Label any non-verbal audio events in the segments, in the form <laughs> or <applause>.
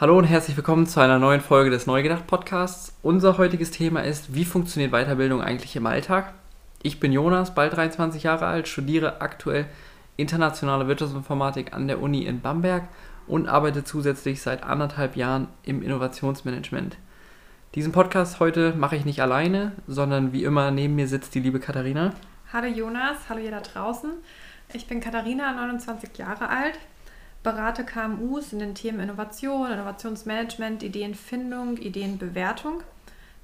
Hallo und herzlich willkommen zu einer neuen Folge des Neugedacht Podcasts. Unser heutiges Thema ist, wie funktioniert Weiterbildung eigentlich im Alltag? Ich bin Jonas, bald 23 Jahre alt, studiere aktuell internationale Wirtschaftsinformatik an der Uni in Bamberg und arbeite zusätzlich seit anderthalb Jahren im Innovationsmanagement. Diesen Podcast heute mache ich nicht alleine, sondern wie immer neben mir sitzt die liebe Katharina. Hallo Jonas, hallo ihr da draußen. Ich bin Katharina, 29 Jahre alt, berate KMUs in den Themen Innovation, Innovationsmanagement, Ideenfindung, Ideenbewertung.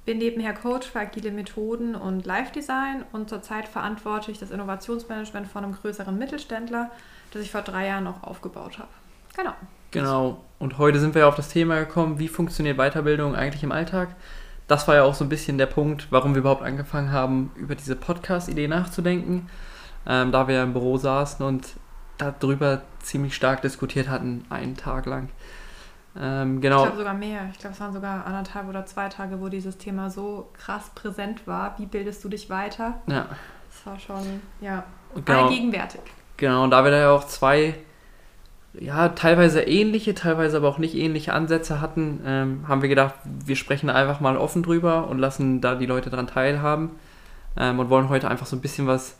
Bin nebenher Coach für agile Methoden und Live-Design und zurzeit verantworte ich das Innovationsmanagement von einem größeren Mittelständler, das ich vor drei Jahren auch aufgebaut habe. Genau. Genau. Und heute sind wir ja auf das Thema gekommen, wie funktioniert Weiterbildung eigentlich im Alltag? Das war ja auch so ein bisschen der Punkt, warum wir überhaupt angefangen haben, über diese Podcast-Idee nachzudenken. Ähm, da wir ja im Büro saßen und darüber ziemlich stark diskutiert hatten, einen Tag lang. Ähm, genau. Ich glaube sogar mehr. Ich glaube, es waren sogar anderthalb oder zwei Tage, wo dieses Thema so krass präsent war. Wie bildest du dich weiter? Ja. Das war schon, ja, genau. allgegenwärtig. Genau, und da wir da ja auch zwei, ja, teilweise ähnliche, teilweise aber auch nicht ähnliche Ansätze hatten, ähm, haben wir gedacht, wir sprechen einfach mal offen drüber und lassen da die Leute daran teilhaben ähm, und wollen heute einfach so ein bisschen was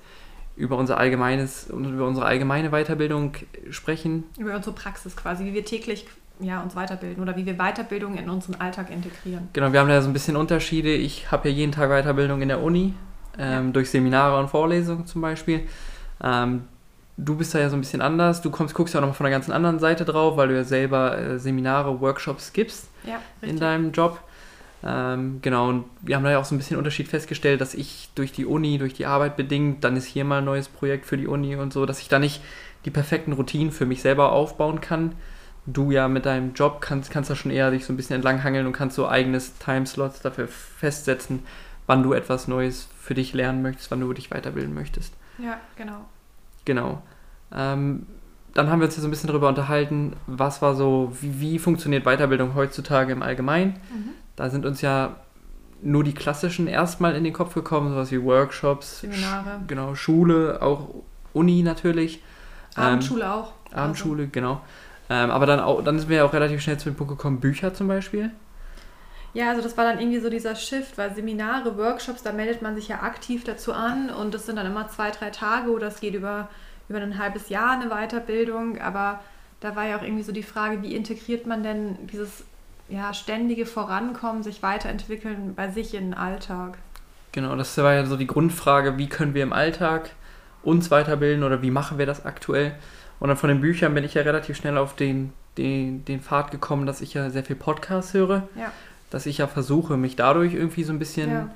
über unser allgemeines über unsere allgemeine Weiterbildung sprechen. Über unsere Praxis quasi, wie wir täglich ja, uns weiterbilden oder wie wir Weiterbildung in unseren Alltag integrieren. Genau, wir haben ja so ein bisschen Unterschiede. Ich habe ja jeden Tag Weiterbildung in der Uni, ähm, ja. durch Seminare und Vorlesungen zum Beispiel. Ähm, du bist da ja so ein bisschen anders. Du kommst, guckst ja auch noch von der ganzen anderen Seite drauf, weil du ja selber äh, Seminare, Workshops gibst ja, in deinem Job. Ähm, genau, und wir haben da ja auch so ein bisschen Unterschied festgestellt, dass ich durch die Uni, durch die Arbeit bedingt, dann ist hier mal ein neues Projekt für die Uni und so, dass ich da nicht die perfekten Routinen für mich selber aufbauen kann du ja mit deinem Job kannst, kannst da schon eher dich so ein bisschen entlanghangeln und kannst so eigenes Timeslots dafür festsetzen, wann du etwas Neues für dich lernen möchtest, wann du dich weiterbilden möchtest. Ja, genau. Genau. Ähm, dann haben wir uns ja so ein bisschen darüber unterhalten, was war so, wie, wie funktioniert Weiterbildung heutzutage im Allgemeinen. Mhm. Da sind uns ja nur die klassischen erstmal in den Kopf gekommen, sowas wie Workshops, Seminare. Sch genau, Schule, auch Uni natürlich. Abendschule ähm, auch. Abendschule, also. genau. Ähm, aber dann, auch, dann sind wir ja auch relativ schnell zu dem Punkt gekommen, Bücher zum Beispiel. Ja, also das war dann irgendwie so dieser Shift, weil Seminare, Workshops, da meldet man sich ja aktiv dazu an und das sind dann immer zwei, drei Tage oder es geht über, über ein halbes Jahr eine Weiterbildung, aber da war ja auch irgendwie so die Frage, wie integriert man denn dieses ja, ständige Vorankommen, sich weiterentwickeln bei sich in den Alltag? Genau, das war ja so die Grundfrage, wie können wir im Alltag uns weiterbilden oder wie machen wir das aktuell? Und dann von den Büchern bin ich ja relativ schnell auf den, den, den Pfad gekommen, dass ich ja sehr viel Podcasts höre. Ja. Dass ich ja versuche, mich dadurch irgendwie so ein bisschen ja.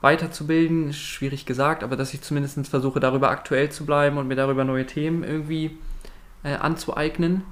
weiterzubilden. Schwierig gesagt, aber dass ich zumindest versuche, darüber aktuell zu bleiben und mir darüber neue Themen irgendwie äh, anzueignen.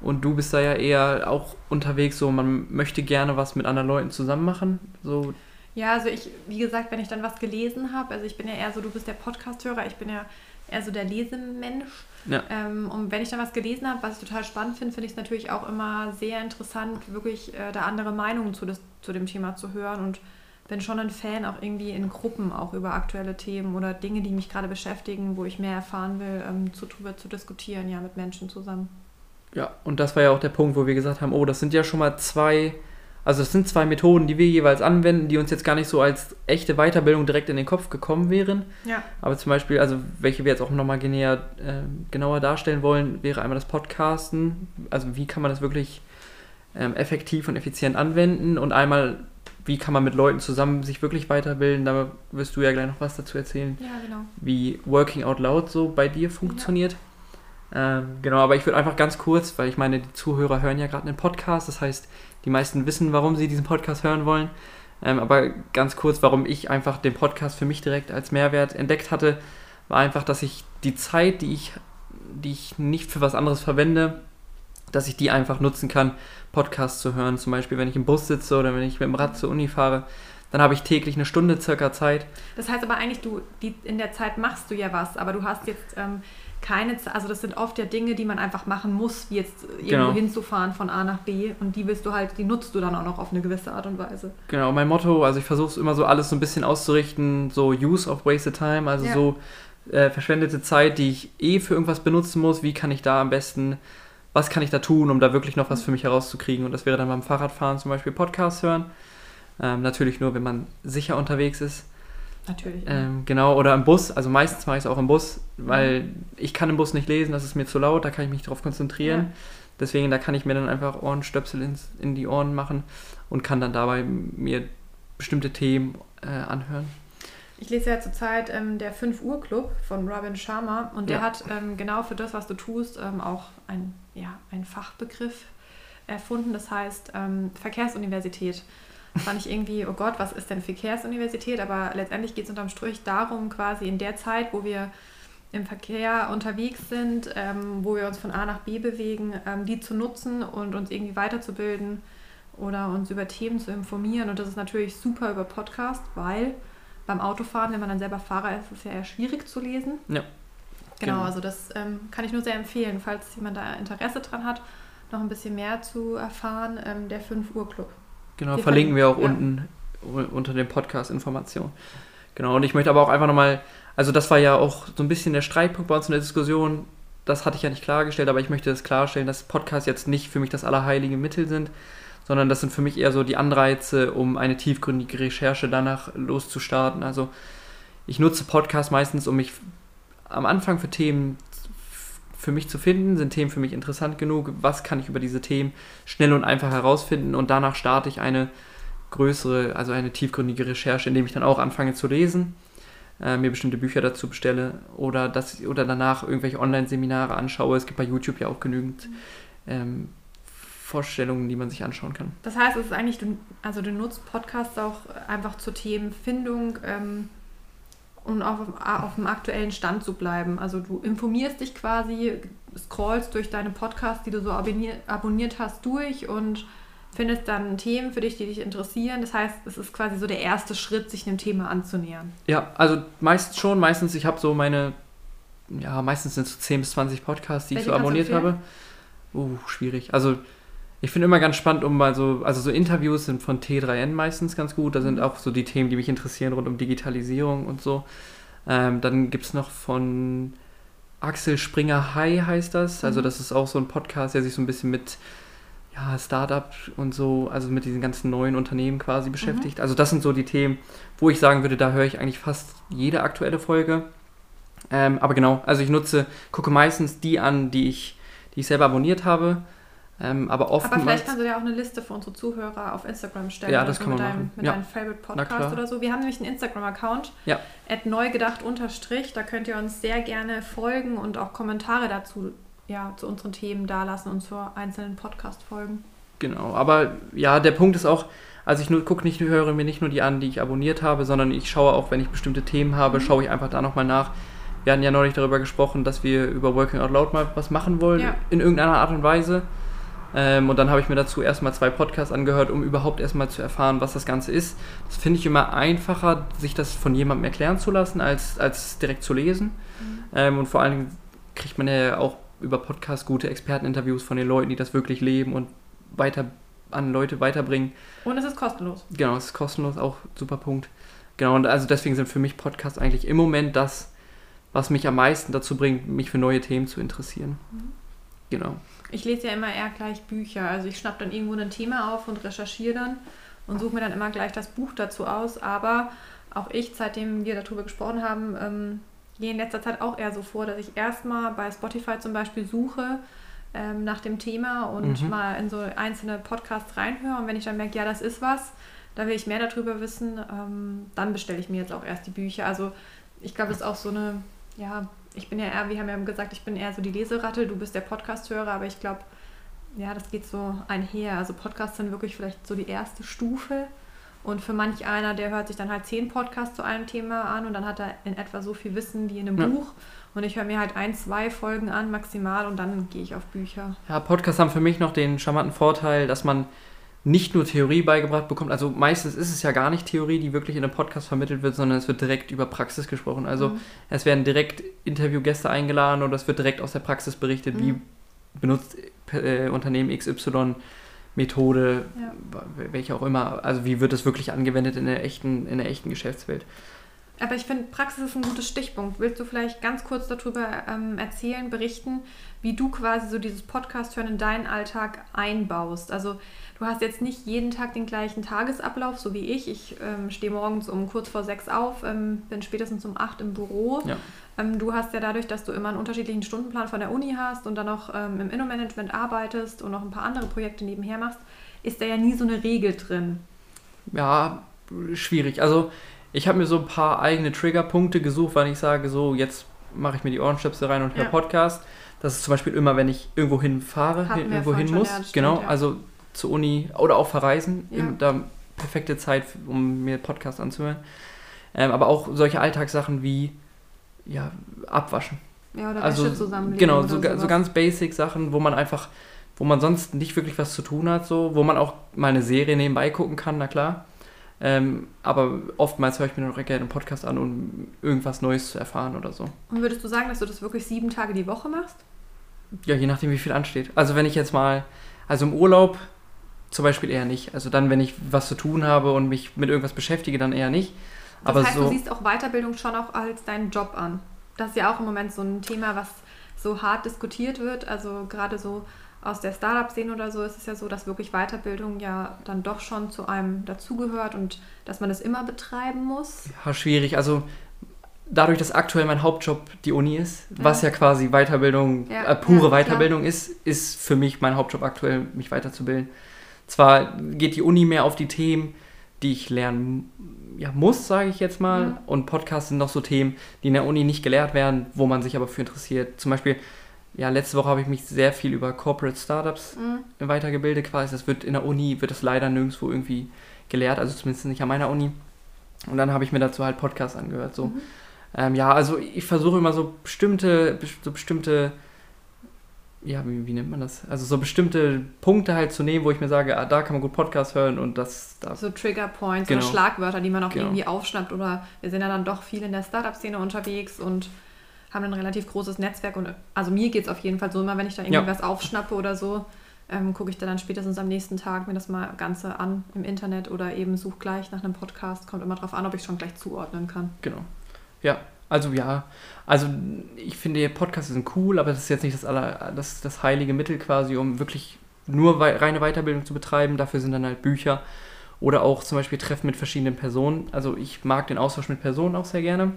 Und du bist da ja eher auch unterwegs, so man möchte gerne was mit anderen Leuten zusammen machen. So. Ja, also ich, wie gesagt, wenn ich dann was gelesen habe, also ich bin ja eher so, du bist der Podcast-Hörer, ich bin ja eher so der Lesemensch. Ja. Ähm, und wenn ich dann was gelesen habe, was ich total spannend finde, finde ich es natürlich auch immer sehr interessant, wirklich äh, da andere Meinungen zu, das, zu dem Thema zu hören und bin schon ein Fan auch irgendwie in Gruppen auch über aktuelle Themen oder Dinge, die mich gerade beschäftigen, wo ich mehr erfahren will, ähm, zu, zu diskutieren, ja, mit Menschen zusammen. Ja, und das war ja auch der Punkt, wo wir gesagt haben, oh, das sind ja schon mal zwei also es sind zwei Methoden, die wir jeweils anwenden, die uns jetzt gar nicht so als echte Weiterbildung direkt in den Kopf gekommen wären. Ja. Aber zum Beispiel, also welche wir jetzt auch nochmal äh, genauer darstellen wollen, wäre einmal das Podcasten. Also wie kann man das wirklich ähm, effektiv und effizient anwenden und einmal, wie kann man mit Leuten zusammen sich wirklich weiterbilden. Da wirst du ja gleich noch was dazu erzählen. Ja, genau. Wie Working Out Loud so bei dir funktioniert. Ja. Ähm, genau, aber ich würde einfach ganz kurz, weil ich meine, die Zuhörer hören ja gerade einen Podcast, das heißt, die meisten wissen, warum sie diesen Podcast hören wollen. Ähm, aber ganz kurz, warum ich einfach den Podcast für mich direkt als Mehrwert entdeckt hatte, war einfach, dass ich die Zeit, die ich, die ich nicht für was anderes verwende, dass ich die einfach nutzen kann, Podcasts zu hören. Zum Beispiel, wenn ich im Bus sitze oder wenn ich mit dem Rad zur Uni fahre, dann habe ich täglich eine Stunde circa Zeit. Das heißt aber eigentlich, du, die, in der Zeit machst du ja was, aber du hast jetzt ähm, keine, also das sind oft ja Dinge, die man einfach machen muss, wie jetzt irgendwo genau. hinzufahren von A nach B und die willst du halt, die nutzt du dann auch noch auf eine gewisse Art und Weise. Genau, mein Motto, also ich versuche es immer so alles so ein bisschen auszurichten, so Use of Wasted Time, also ja. so äh, verschwendete Zeit, die ich eh für irgendwas benutzen muss, wie kann ich da am besten was kann ich da tun, um da wirklich noch was für mich herauszukriegen. Und das wäre dann beim Fahrradfahren zum Beispiel Podcast hören. Ähm, natürlich nur, wenn man sicher unterwegs ist. Natürlich. Ähm, genau, oder im Bus. Also meistens mache ich es auch im Bus, weil mhm. ich kann im Bus nicht lesen, das ist mir zu laut, da kann ich mich drauf konzentrieren. Ja. Deswegen, da kann ich mir dann einfach Ohrenstöpsel ins, in die Ohren machen und kann dann dabei mir bestimmte Themen äh, anhören. Ich lese ja zurzeit ähm, der 5 Uhr Club von Robin Sharma und der ja. hat ähm, genau für das, was du tust, ähm, auch ein, ja, einen Fachbegriff erfunden. Das heißt ähm, Verkehrsuniversität. Fand ich irgendwie, oh Gott, was ist denn Verkehrsuniversität? Aber letztendlich geht es unterm Strich darum, quasi in der Zeit, wo wir im Verkehr unterwegs sind, ähm, wo wir uns von A nach B bewegen, ähm, die zu nutzen und uns irgendwie weiterzubilden oder uns über Themen zu informieren. Und das ist natürlich super über Podcast, weil beim Autofahren, wenn man dann selber Fahrer ist, ist es ja eher schwierig zu lesen. Ja. Genau, genau. also das ähm, kann ich nur sehr empfehlen, falls jemand da Interesse dran hat, noch ein bisschen mehr zu erfahren, ähm, der 5 Uhr Club. Genau, verlinken wir auch ja. unten unter dem Podcast Informationen. Genau, und ich möchte aber auch einfach nochmal, also das war ja auch so ein bisschen der Streitpunkt bei uns in der Diskussion, das hatte ich ja nicht klargestellt, aber ich möchte das klarstellen, dass Podcasts jetzt nicht für mich das allerheilige Mittel sind, sondern das sind für mich eher so die Anreize, um eine tiefgründige Recherche danach loszustarten. Also ich nutze Podcasts meistens, um mich am Anfang für Themen für mich zu finden, sind Themen für mich interessant genug, was kann ich über diese Themen schnell und einfach herausfinden und danach starte ich eine größere, also eine tiefgründige Recherche, indem ich dann auch anfange zu lesen, äh, mir bestimmte Bücher dazu bestelle oder, das, oder danach irgendwelche Online-Seminare anschaue. Es gibt bei YouTube ja auch genügend ähm, Vorstellungen, die man sich anschauen kann. Das heißt, es ist eigentlich, du, also du nutzt Podcasts auch einfach zur Themenfindung ähm, und auch auf, auf dem aktuellen Stand zu bleiben. Also du informierst dich quasi, scrollst durch deine Podcasts, die du so abonniert, abonniert hast, durch und findest dann Themen für dich, die dich interessieren. Das heißt, es ist quasi so der erste Schritt, sich einem Thema anzunähern. Ja, also meistens schon. Meistens, ich habe so meine, ja, meistens sind es so 10 bis 20 Podcasts, die Welche ich so abonniert habe. Uh, schwierig. Also ich finde immer ganz spannend, um mal so, also so Interviews sind von T3N meistens ganz gut. Da sind mhm. auch so die Themen, die mich interessieren rund um Digitalisierung und so. Ähm, dann gibt es noch von Axel Springer High heißt das. Also mhm. das ist auch so ein Podcast, der sich so ein bisschen mit ja, Startup und so, also mit diesen ganzen neuen Unternehmen quasi beschäftigt. Mhm. Also das sind so die Themen, wo ich sagen würde, da höre ich eigentlich fast jede aktuelle Folge. Ähm, aber genau, also ich nutze, gucke meistens die an, die ich, die ich selber abonniert habe ähm, aber oft. Aber vielleicht kannst du ja auch eine Liste für unsere Zuhörer auf Instagram stellen. Ja, das kann man mit deinem, machen. Mit ja. deinem Favorite Podcast oder so. Wir haben nämlich einen Instagram-Account. Ja. neugedacht unterstrich. Da könnt ihr uns sehr gerne folgen und auch Kommentare dazu, ja, zu unseren Themen dalassen und zu einzelnen Podcast-Folgen. Genau, aber ja, der Punkt ist auch, also ich gucke nicht, höre mir nicht nur die an, die ich abonniert habe, sondern ich schaue auch, wenn ich bestimmte Themen habe, mhm. schaue ich einfach da nochmal nach. Wir hatten ja neulich darüber gesprochen, dass wir über Working Out Loud mal was machen wollen, ja. in irgendeiner Art und Weise. Ähm, und dann habe ich mir dazu erstmal zwei Podcasts angehört, um überhaupt erstmal zu erfahren, was das Ganze ist. Das finde ich immer einfacher, sich das von jemandem erklären zu lassen, als, als direkt zu lesen. Mhm. Ähm, und vor allen Dingen kriegt man ja auch über Podcasts gute Experteninterviews von den Leuten, die das wirklich leben und weiter an Leute weiterbringen. Und es ist kostenlos. Genau, es ist kostenlos, auch super Punkt. Genau, und also deswegen sind für mich Podcasts eigentlich im Moment das, was mich am meisten dazu bringt, mich für neue Themen zu interessieren. Mhm. Genau. Ich lese ja immer eher gleich Bücher. Also ich schnappe dann irgendwo ein Thema auf und recherchiere dann und suche mir dann immer gleich das Buch dazu aus. Aber auch ich, seitdem wir darüber gesprochen haben, ähm, gehe in letzter Zeit auch eher so vor, dass ich erstmal bei Spotify zum Beispiel suche ähm, nach dem Thema und mhm. mal in so einzelne Podcasts reinhöre. Und wenn ich dann merke, ja, das ist was, da will ich mehr darüber wissen, ähm, dann bestelle ich mir jetzt auch erst die Bücher. Also ich glaube, es ist auch so eine, ja, ich bin ja eher, wir haben ja gesagt, ich bin eher so die Leseratte, du bist der Podcast-Hörer, aber ich glaube, ja, das geht so einher. Also Podcasts sind wirklich vielleicht so die erste Stufe. Und für manch einer, der hört sich dann halt zehn Podcasts zu einem Thema an und dann hat er in etwa so viel Wissen wie in einem ja. Buch. Und ich höre mir halt ein, zwei Folgen an maximal und dann gehe ich auf Bücher. Ja, Podcasts haben für mich noch den charmanten Vorteil, dass man nicht nur Theorie beigebracht bekommt. Also meistens ist es ja gar nicht Theorie, die wirklich in einem Podcast vermittelt wird, sondern es wird direkt über Praxis gesprochen. Also mhm. es werden direkt Interviewgäste eingeladen oder es wird direkt aus der Praxis berichtet, mhm. wie benutzt äh, Unternehmen XY Methode, ja. welche auch immer. Also wie wird es wirklich angewendet in der echten, in der echten Geschäftswelt. Aber ich finde, Praxis ist ein gutes Stichpunkt. Willst du vielleicht ganz kurz darüber ähm, erzählen, berichten, wie du quasi so dieses Podcast-Hören in deinen Alltag einbaust? Also du hast jetzt nicht jeden Tag den gleichen Tagesablauf, so wie ich. Ich ähm, stehe morgens um kurz vor sechs auf, ähm, bin spätestens um acht im Büro. Ja. Ähm, du hast ja dadurch, dass du immer einen unterschiedlichen Stundenplan von der Uni hast und dann noch ähm, im Innomanagement arbeitest und noch ein paar andere Projekte nebenher machst, ist da ja nie so eine Regel drin. Ja, schwierig. Also ich habe mir so ein paar eigene Triggerpunkte gesucht, weil ich sage, so jetzt mache ich mir die Ohrenstöpsel rein und höre ja. Podcast. Das ist zum Beispiel immer, wenn ich irgendwo hinfahre, hin, irgendwo hin muss. Ja, genau, ja. also zur Uni oder auch verreisen. Ja. Da perfekte Zeit, um mir Podcast anzuhören. Ähm, aber auch solche Alltagssachen wie ja, abwaschen. Ja, oder also, Wäsche zusammenlegen. Genau, so, so ganz basic Sachen, wo man einfach, wo man sonst nicht wirklich was zu tun hat, so, wo man auch mal eine Serie nebenbei gucken kann, na klar. Ähm, aber oftmals höre ich mir noch gerne einen Podcast an, um irgendwas Neues zu erfahren oder so. Und würdest du sagen, dass du das wirklich sieben Tage die Woche machst? Ja, je nachdem, wie viel ansteht. Also wenn ich jetzt mal, also im Urlaub zum Beispiel eher nicht. Also dann, wenn ich was zu tun habe und mich mit irgendwas beschäftige, dann eher nicht. Das aber heißt, so, du siehst auch Weiterbildung schon auch als deinen Job an. Das ist ja auch im Moment so ein Thema, was so hart diskutiert wird. Also gerade so aus der Startup-Szene oder so ist es ja so, dass wirklich Weiterbildung ja dann doch schon zu einem dazugehört und dass man das immer betreiben muss. Ja, schwierig. Also dadurch, dass aktuell mein Hauptjob die Uni ist, ja. was ja quasi Weiterbildung, ja. äh, pure Weiterbildung klar. ist, ist für mich mein Hauptjob aktuell, mich weiterzubilden. Zwar geht die Uni mehr auf die Themen, die ich lernen ja, muss, sage ich jetzt mal. Und Podcasts sind noch so Themen, die in der Uni nicht gelehrt werden, wo man sich aber für interessiert. Zum Beispiel ja, letzte Woche habe ich mich sehr viel über Corporate Startups mhm. weitergebildet quasi. Das wird in der Uni, wird das leider nirgendwo irgendwie gelehrt, also zumindest nicht an meiner Uni. Und dann habe ich mir dazu halt Podcasts angehört. So. Mhm. Ähm, ja, also ich versuche immer so bestimmte, so bestimmte, ja, wie, wie, nennt man das? Also so bestimmte Punkte halt zu nehmen, wo ich mir sage, ah, da kann man gut Podcast hören und das da. So Trigger Points genau. oder Schlagwörter, die man auch genau. irgendwie aufschnappt oder wir sind ja dann doch viel in der Startup-Szene unterwegs und haben ein relativ großes Netzwerk und also mir geht es auf jeden Fall so, immer wenn ich da irgendwie ja. was aufschnappe oder so, ähm, gucke ich dann spätestens am nächsten Tag mir das mal Ganze an im Internet oder eben suche gleich nach einem Podcast. Kommt immer drauf an, ob ich schon gleich zuordnen kann. Genau. Ja, also ja. Also ich finde, Podcasts sind cool, aber das ist jetzt nicht das, aller, das, das heilige Mittel quasi, um wirklich nur wei reine Weiterbildung zu betreiben. Dafür sind dann halt Bücher oder auch zum Beispiel Treffen mit verschiedenen Personen. Also ich mag den Austausch mit Personen auch sehr gerne.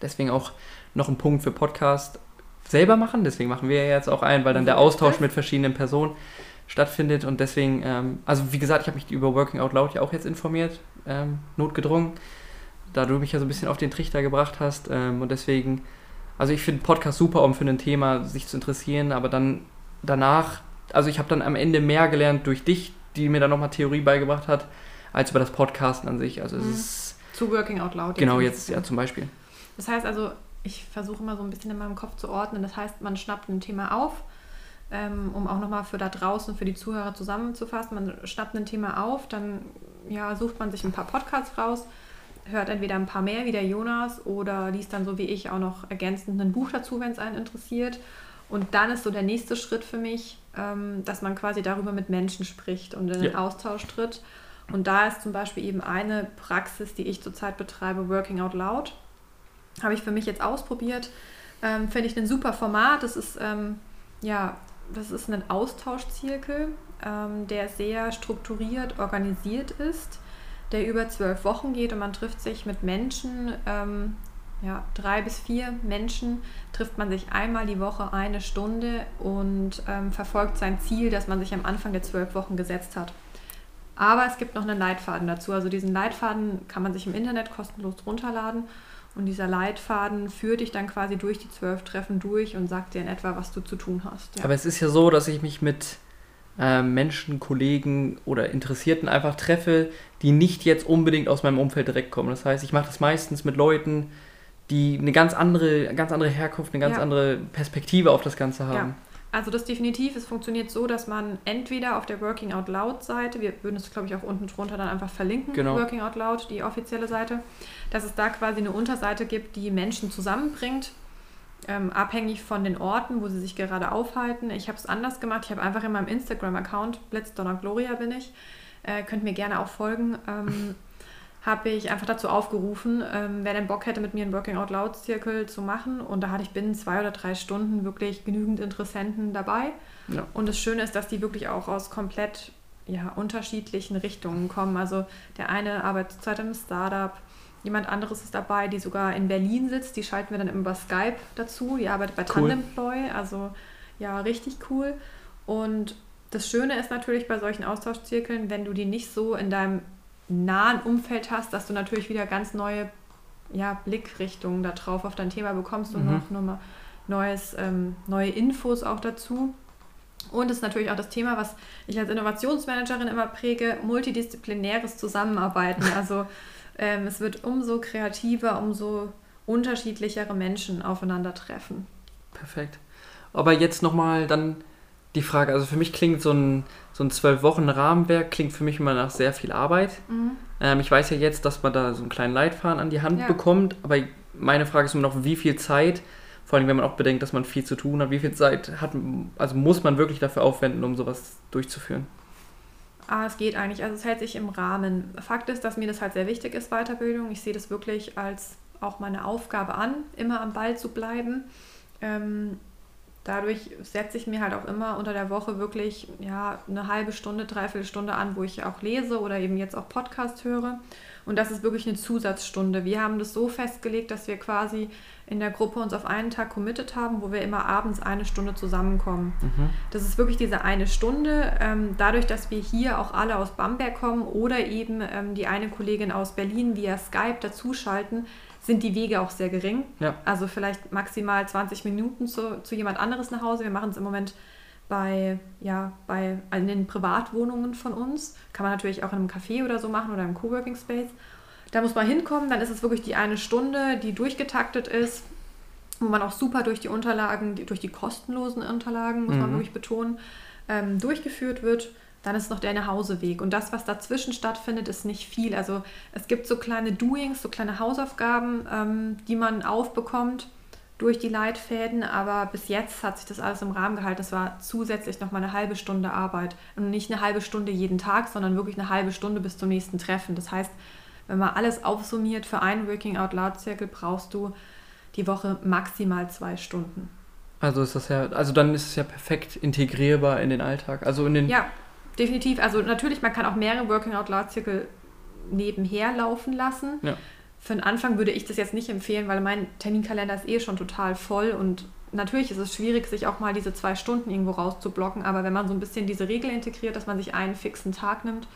Deswegen auch noch ein Punkt für Podcast selber machen. Deswegen machen wir ja jetzt auch einen, weil dann der Austausch mit verschiedenen Personen stattfindet. Und deswegen, ähm, also wie gesagt, ich habe mich über Working Out Loud ja auch jetzt informiert, ähm, notgedrungen, da du mich ja so ein bisschen auf den Trichter gebracht hast. Ähm, und deswegen, also ich finde Podcast super, um für ein Thema sich zu interessieren, aber dann danach, also ich habe dann am Ende mehr gelernt durch dich, die mir dann nochmal Theorie beigebracht hat, als über das Podcasten an sich. Also es mhm. ist. Zu Working Out Loud. Genau, jetzt, ja, zum Beispiel. Das heißt also, ich versuche immer so ein bisschen in meinem Kopf zu ordnen. Das heißt, man schnappt ein Thema auf, ähm, um auch nochmal für da draußen, für die Zuhörer zusammenzufassen. Man schnappt ein Thema auf, dann ja, sucht man sich ein paar Podcasts raus, hört entweder ein paar mehr wie der Jonas oder liest dann so wie ich auch noch ergänzend ein Buch dazu, wenn es einen interessiert. Und dann ist so der nächste Schritt für mich, ähm, dass man quasi darüber mit Menschen spricht und in den ja. Austausch tritt. Und da ist zum Beispiel eben eine Praxis, die ich zurzeit betreibe, Working Out Loud. Habe ich für mich jetzt ausprobiert. Ähm, Finde ich ein super Format. Das ist, ähm, ja, das ist ein Austauschzirkel, ähm, der sehr strukturiert organisiert ist, der über zwölf Wochen geht und man trifft sich mit Menschen, ähm, ja, drei bis vier Menschen trifft man sich einmal die Woche eine Stunde und ähm, verfolgt sein Ziel, das man sich am Anfang der zwölf Wochen gesetzt hat. Aber es gibt noch einen Leitfaden dazu. Also diesen Leitfaden kann man sich im Internet kostenlos runterladen und dieser Leitfaden führt dich dann quasi durch die zwölf Treffen durch und sagt dir in etwa, was du zu tun hast. Ja. Aber es ist ja so, dass ich mich mit äh, Menschen, Kollegen oder Interessierten einfach treffe, die nicht jetzt unbedingt aus meinem Umfeld direkt kommen. Das heißt, ich mache das meistens mit Leuten, die eine ganz andere, ganz andere Herkunft, eine ganz ja. andere Perspektive auf das Ganze haben. Ja. Also das definitiv, es funktioniert so, dass man entweder auf der Working Out Loud Seite, wir würden es glaube ich auch unten drunter dann einfach verlinken, genau. Working Out Loud, die offizielle Seite, dass es da quasi eine Unterseite gibt, die Menschen zusammenbringt, ähm, abhängig von den Orten, wo sie sich gerade aufhalten. Ich habe es anders gemacht, ich habe einfach in meinem Instagram-Account, Blitzdonner Gloria bin ich, äh, könnt mir gerne auch folgen, ähm, <laughs> habe ich einfach dazu aufgerufen, ähm, wer denn Bock hätte, mit mir einen Working Out Loud Zirkel zu machen. Und da hatte ich binnen zwei oder drei Stunden wirklich genügend Interessenten dabei. Ja. Und das Schöne ist, dass die wirklich auch aus komplett ja, unterschiedlichen Richtungen kommen. Also der eine arbeitet zurzeit im Startup, jemand anderes ist dabei, die sogar in Berlin sitzt. Die schalten wir dann über Skype dazu. Die arbeitet bei cool. Tandemploy, also ja, richtig cool. Und das Schöne ist natürlich bei solchen Austauschzirkeln, wenn du die nicht so in deinem nahen Umfeld hast, dass du natürlich wieder ganz neue ja, Blickrichtungen darauf auf dein Thema bekommst und mhm. noch nochmal neues, ähm, neue Infos auch dazu. Und es ist natürlich auch das Thema, was ich als Innovationsmanagerin immer präge, multidisziplinäres Zusammenarbeiten. <laughs> Also ähm, es wird umso kreativer, umso unterschiedlichere Menschen aufeinandertreffen. Perfekt. Aber jetzt nochmal dann die Frage, also für mich klingt so ein, so ein zwölf Wochen Rahmenwerk, klingt für mich immer nach sehr viel Arbeit. Mhm. Ähm, ich weiß ja jetzt, dass man da so einen kleinen Leitfaden an die Hand ja. bekommt, aber meine Frage ist immer noch, wie viel Zeit, vor allem wenn man auch bedenkt, dass man viel zu tun hat, wie viel Zeit hat, also muss man wirklich dafür aufwenden, um sowas durchzuführen? Ah, es geht eigentlich, also es hält sich im Rahmen. Fakt ist, dass mir das halt sehr wichtig ist, Weiterbildung. Ich sehe das wirklich als auch meine Aufgabe an, immer am Ball zu bleiben. Ähm, dadurch setze ich mir halt auch immer unter der Woche wirklich ja, eine halbe Stunde, dreiviertel Stunde an, wo ich auch lese oder eben jetzt auch Podcast höre. Und das ist wirklich eine Zusatzstunde. Wir haben das so festgelegt, dass wir quasi in der Gruppe uns auf einen Tag committed haben, wo wir immer abends eine Stunde zusammenkommen. Mhm. Das ist wirklich diese eine Stunde. Ähm, dadurch, dass wir hier auch alle aus Bamberg kommen oder eben ähm, die eine Kollegin aus Berlin via Skype dazuschalten, sind die Wege auch sehr gering. Ja. Also vielleicht maximal 20 Minuten zu, zu jemand anderes nach Hause. Wir machen es im Moment bei, ja, bei in den Privatwohnungen von uns. Kann man natürlich auch in einem Café oder so machen oder im Coworking Space. Da muss man hinkommen, dann ist es wirklich die eine Stunde, die durchgetaktet ist, wo man auch super durch die Unterlagen, durch die kostenlosen Unterlagen, muss mhm. man wirklich betonen, ähm, durchgeführt wird. Dann ist noch der Nachhauseweg. Und das, was dazwischen stattfindet, ist nicht viel. Also es gibt so kleine Doings, so kleine Hausaufgaben, ähm, die man aufbekommt durch die Leitfäden, aber bis jetzt hat sich das alles im Rahmen gehalten. Es war zusätzlich noch mal eine halbe Stunde Arbeit. Und nicht eine halbe Stunde jeden Tag, sondern wirklich eine halbe Stunde bis zum nächsten Treffen. Das heißt, wenn man alles aufsummiert für einen Working Out Loud Zirkel, brauchst du die Woche maximal zwei Stunden. Also ist das ja, also dann ist es ja perfekt integrierbar in den Alltag. Also in den ja, definitiv. Also natürlich, man kann auch mehrere Working Out Loud Zirkel nebenher laufen lassen. Ja. Für den Anfang würde ich das jetzt nicht empfehlen, weil mein Terminkalender ist eh schon total voll und natürlich ist es schwierig, sich auch mal diese zwei Stunden irgendwo rauszublocken, aber wenn man so ein bisschen diese Regel integriert, dass man sich einen fixen Tag nimmt,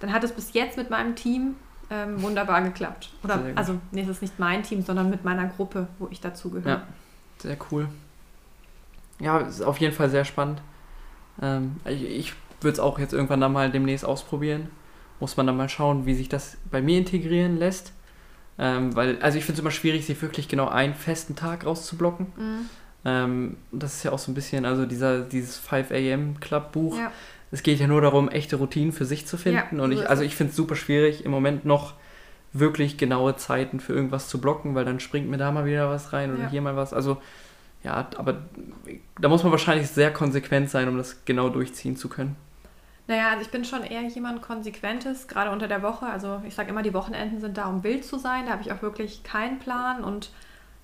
dann hat es bis jetzt mit meinem Team ähm, wunderbar geklappt. Oder also, nee, es ist nicht mein Team, sondern mit meiner Gruppe, wo ich dazugehöre. Ja, sehr cool. Ja, ist auf jeden Fall sehr spannend. Ähm, ich, ich würde es auch jetzt irgendwann dann mal demnächst ausprobieren. Muss man dann mal schauen, wie sich das bei mir integrieren lässt. Ähm, weil, also ich finde es immer schwierig, sich wirklich genau einen festen Tag rauszublocken. Mhm. Ähm, das ist ja auch so ein bisschen, also dieser, dieses 5 AM Club Buch. Ja. Es geht ja nur darum, echte Routinen für sich zu finden. Ja, und ich, also ich finde es super schwierig, im Moment noch wirklich genaue Zeiten für irgendwas zu blocken, weil dann springt mir da mal wieder was rein oder ja. hier mal was. Also ja, aber da muss man wahrscheinlich sehr konsequent sein, um das genau durchziehen zu können. Naja, also ich bin schon eher jemand Konsequentes, gerade unter der Woche. Also ich sage immer, die Wochenenden sind da, um wild zu sein. Da habe ich auch wirklich keinen Plan und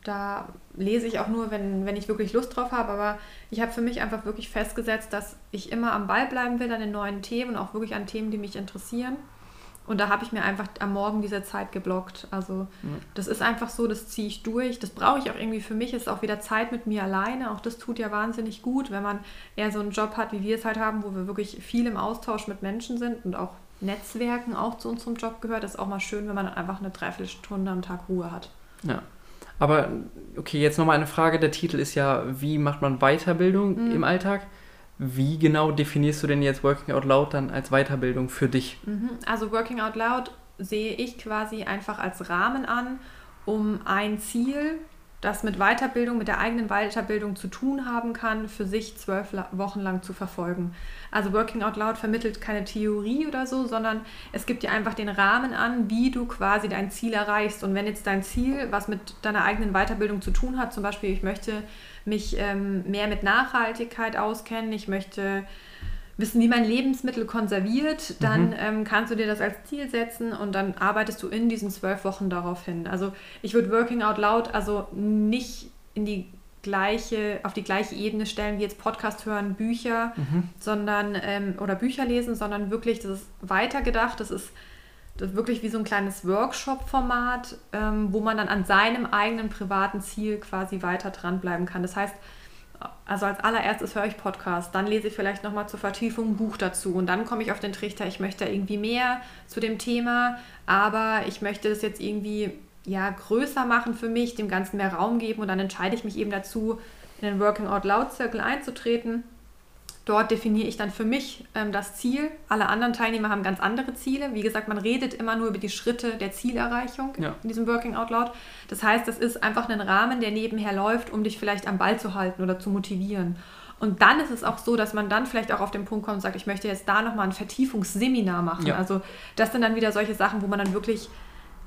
da lese ich auch nur, wenn, wenn ich wirklich Lust drauf habe. Aber ich habe für mich einfach wirklich festgesetzt, dass ich immer am Ball bleiben will an den neuen Themen und auch wirklich an Themen, die mich interessieren. Und da habe ich mir einfach am Morgen diese Zeit geblockt. Also ja. das ist einfach so, das ziehe ich durch. Das brauche ich auch irgendwie für mich. Ist auch wieder Zeit mit mir alleine. Auch das tut ja wahnsinnig gut, wenn man eher so einen Job hat, wie wir es halt haben, wo wir wirklich viel im Austausch mit Menschen sind und auch Netzwerken auch zu unserem Job gehört. Das ist auch mal schön, wenn man einfach eine Dreiviertelstunde am Tag Ruhe hat. Ja. Aber okay, jetzt nochmal eine Frage. Der Titel ist ja, wie macht man Weiterbildung mhm. im Alltag? Wie genau definierst du denn jetzt Working Out Loud dann als Weiterbildung für dich? Mhm. Also Working Out Loud sehe ich quasi einfach als Rahmen an, um ein Ziel, das mit Weiterbildung, mit der eigenen Weiterbildung zu tun haben kann, für sich zwölf Wochen lang zu verfolgen. Also Working Out Loud vermittelt keine Theorie oder so, sondern es gibt dir einfach den Rahmen an, wie du quasi dein Ziel erreichst. Und wenn jetzt dein Ziel, was mit deiner eigenen Weiterbildung zu tun hat, zum Beispiel ich möchte mich ähm, mehr mit Nachhaltigkeit auskennen. Ich möchte wissen, wie man Lebensmittel konserviert, dann mhm. ähm, kannst du dir das als Ziel setzen und dann arbeitest du in diesen zwölf Wochen darauf hin. Also ich würde Working Out Loud also nicht in die gleiche, auf die gleiche Ebene stellen wie jetzt Podcast hören, Bücher, mhm. sondern ähm, oder Bücher lesen, sondern wirklich, das ist weitergedacht, das ist, das ist wirklich wie so ein kleines Workshop-Format, ähm, wo man dann an seinem eigenen privaten Ziel quasi weiter dranbleiben kann. Das heißt, also als allererstes höre ich Podcast, dann lese ich vielleicht nochmal zur Vertiefung ein Buch dazu und dann komme ich auf den Trichter, ich möchte irgendwie mehr zu dem Thema, aber ich möchte das jetzt irgendwie ja, größer machen für mich, dem Ganzen mehr Raum geben und dann entscheide ich mich eben dazu, in den Working Out Loud Circle einzutreten. Dort definiere ich dann für mich ähm, das Ziel. Alle anderen Teilnehmer haben ganz andere Ziele. Wie gesagt, man redet immer nur über die Schritte der Zielerreichung ja. in diesem Working Out Loud. Das heißt, das ist einfach ein Rahmen, der nebenher läuft, um dich vielleicht am Ball zu halten oder zu motivieren. Und dann ist es auch so, dass man dann vielleicht auch auf den Punkt kommt und sagt, ich möchte jetzt da nochmal ein Vertiefungsseminar machen. Ja. Also das sind dann wieder solche Sachen, wo man dann wirklich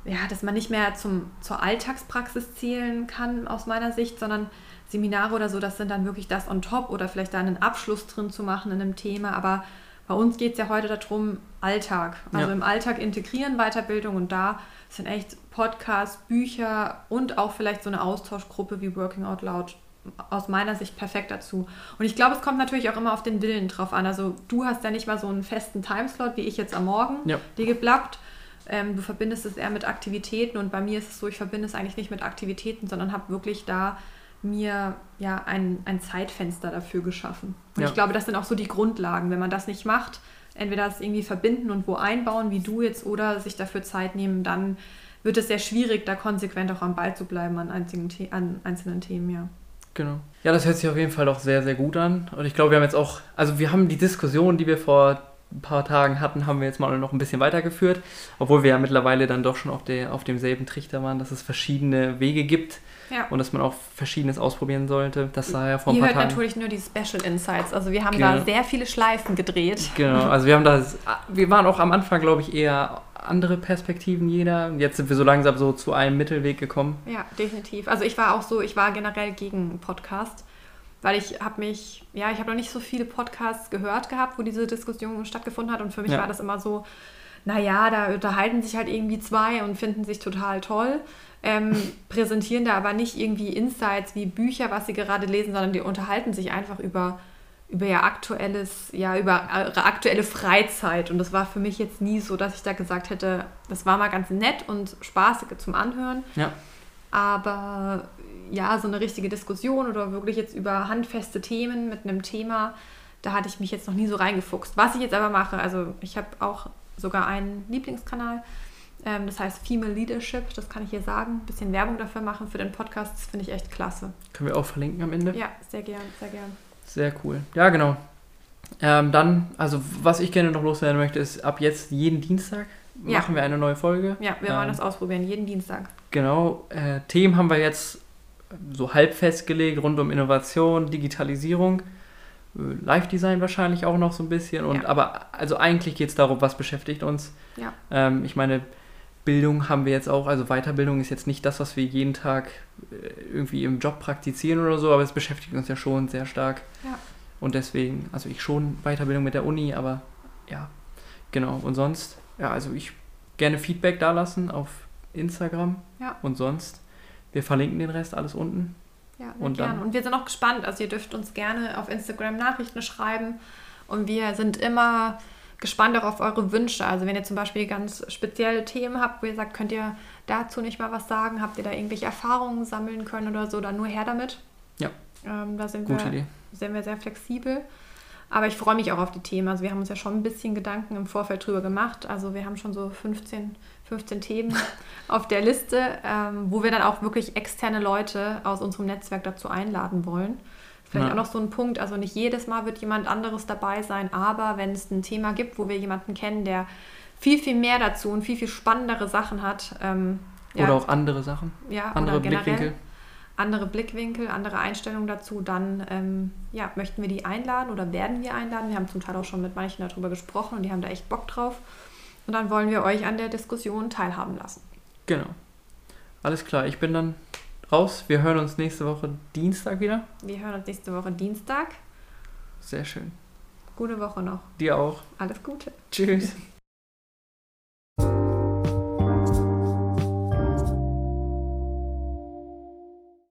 ja, dass man nicht mehr zum, zur Alltagspraxis zählen kann aus meiner Sicht, sondern Seminare oder so, das sind dann wirklich das on top oder vielleicht da einen Abschluss drin zu machen in einem Thema. Aber bei uns geht es ja heute darum, Alltag. Also ja. im Alltag integrieren, Weiterbildung und da sind echt Podcasts, Bücher und auch vielleicht so eine Austauschgruppe wie Working Out Loud aus meiner Sicht perfekt dazu. Und ich glaube, es kommt natürlich auch immer auf den Willen drauf an. Also du hast ja nicht mal so einen festen Timeslot wie ich jetzt am Morgen, ja. dir geblappt ähm, du verbindest es eher mit Aktivitäten und bei mir ist es so, ich verbinde es eigentlich nicht mit Aktivitäten, sondern habe wirklich da mir ja ein, ein Zeitfenster dafür geschaffen. Und ja. ich glaube, das sind auch so die Grundlagen. Wenn man das nicht macht, entweder das irgendwie verbinden und wo einbauen, wie du jetzt, oder sich dafür Zeit nehmen, dann wird es sehr schwierig, da konsequent auch am Ball zu bleiben an, einzigen an einzelnen Themen, ja. Genau. Ja, das hört sich auf jeden Fall doch sehr, sehr gut an. Und ich glaube, wir haben jetzt auch, also wir haben die Diskussion, die wir vor ein paar Tagen hatten, haben wir jetzt mal noch ein bisschen weitergeführt, obwohl wir ja mittlerweile dann doch schon auf, der, auf demselben Trichter waren, dass es verschiedene Wege gibt ja. und dass man auch Verschiedenes ausprobieren sollte. Das sah ja vor ein Ihr paar hört natürlich nur die Special Insights, also wir haben genau. da sehr viele Schleifen gedreht. Genau, also wir haben da, wir waren auch am Anfang, glaube ich, eher andere Perspektiven jeder. Jetzt sind wir so langsam so zu einem Mittelweg gekommen. Ja, definitiv. Also ich war auch so, ich war generell gegen Podcast weil ich habe mich, ja, ich habe noch nicht so viele Podcasts gehört gehabt, wo diese Diskussion stattgefunden hat und für mich ja. war das immer so, naja, da unterhalten sich halt irgendwie zwei und finden sich total toll, ähm, <laughs> präsentieren da aber nicht irgendwie Insights wie Bücher, was sie gerade lesen, sondern die unterhalten sich einfach über über ihr aktuelles, ja, über ihre aktuelle Freizeit. Und das war für mich jetzt nie so, dass ich da gesagt hätte, das war mal ganz nett und spaßig zum Anhören. Ja. Aber ja, so eine richtige Diskussion oder wirklich jetzt über handfeste Themen mit einem Thema, da hatte ich mich jetzt noch nie so reingefuchst. Was ich jetzt aber mache, also ich habe auch sogar einen Lieblingskanal, ähm, das heißt Female Leadership, das kann ich hier sagen. Ein bisschen Werbung dafür machen für den Podcast, das finde ich echt klasse. Können wir auch verlinken am Ende? Ja, sehr gern, sehr gern. Sehr cool. Ja, genau. Ähm, dann, also was ich gerne noch loswerden möchte, ist ab jetzt jeden Dienstag ja. machen wir eine neue Folge. Ja, wir wollen ähm, das ausprobieren, jeden Dienstag. Genau. Äh, Themen haben wir jetzt so halb festgelegt rund um Innovation, Digitalisierung, äh, Live-Design wahrscheinlich auch noch so ein bisschen. Und ja. aber also eigentlich geht es darum, was beschäftigt uns. Ja. Ähm, ich meine, Bildung haben wir jetzt auch, also Weiterbildung ist jetzt nicht das, was wir jeden Tag äh, irgendwie im Job praktizieren oder so, aber es beschäftigt uns ja schon sehr stark. Ja. Und deswegen, also ich schon Weiterbildung mit der Uni, aber ja, genau. Und sonst, ja, also ich gerne Feedback da lassen auf Instagram. Ja. Und sonst wir verlinken den Rest alles unten. Ja, und gern. Und wir sind auch gespannt. Also ihr dürft uns gerne auf Instagram Nachrichten schreiben. Und wir sind immer gespannt auch auf eure Wünsche. Also wenn ihr zum Beispiel ganz spezielle Themen habt, wo ihr sagt, könnt ihr dazu nicht mal was sagen, habt ihr da irgendwelche Erfahrungen sammeln können oder so, dann nur her damit. Ja. Ähm, da sind Gute wir, Idee. sind wir sehr flexibel. Aber ich freue mich auch auf die Themen. Also wir haben uns ja schon ein bisschen Gedanken im Vorfeld drüber gemacht. Also wir haben schon so 15 15 Themen auf der Liste, ähm, wo wir dann auch wirklich externe Leute aus unserem Netzwerk dazu einladen wollen. Vielleicht ja. auch noch so ein Punkt, also nicht jedes Mal wird jemand anderes dabei sein, aber wenn es ein Thema gibt, wo wir jemanden kennen, der viel, viel mehr dazu und viel, viel spannendere Sachen hat. Ähm, oder ja, auch andere Sachen. Ja, andere Blickwinkel. Andere Blickwinkel, andere Einstellungen dazu, dann ähm, ja, möchten wir die einladen oder werden wir einladen. Wir haben zum Teil auch schon mit manchen darüber gesprochen und die haben da echt Bock drauf. Und dann wollen wir euch an der Diskussion teilhaben lassen. Genau. Alles klar, ich bin dann raus. Wir hören uns nächste Woche Dienstag wieder. Wir hören uns nächste Woche Dienstag. Sehr schön. Gute Woche noch. Dir auch. Alles Gute. Tschüss. <laughs>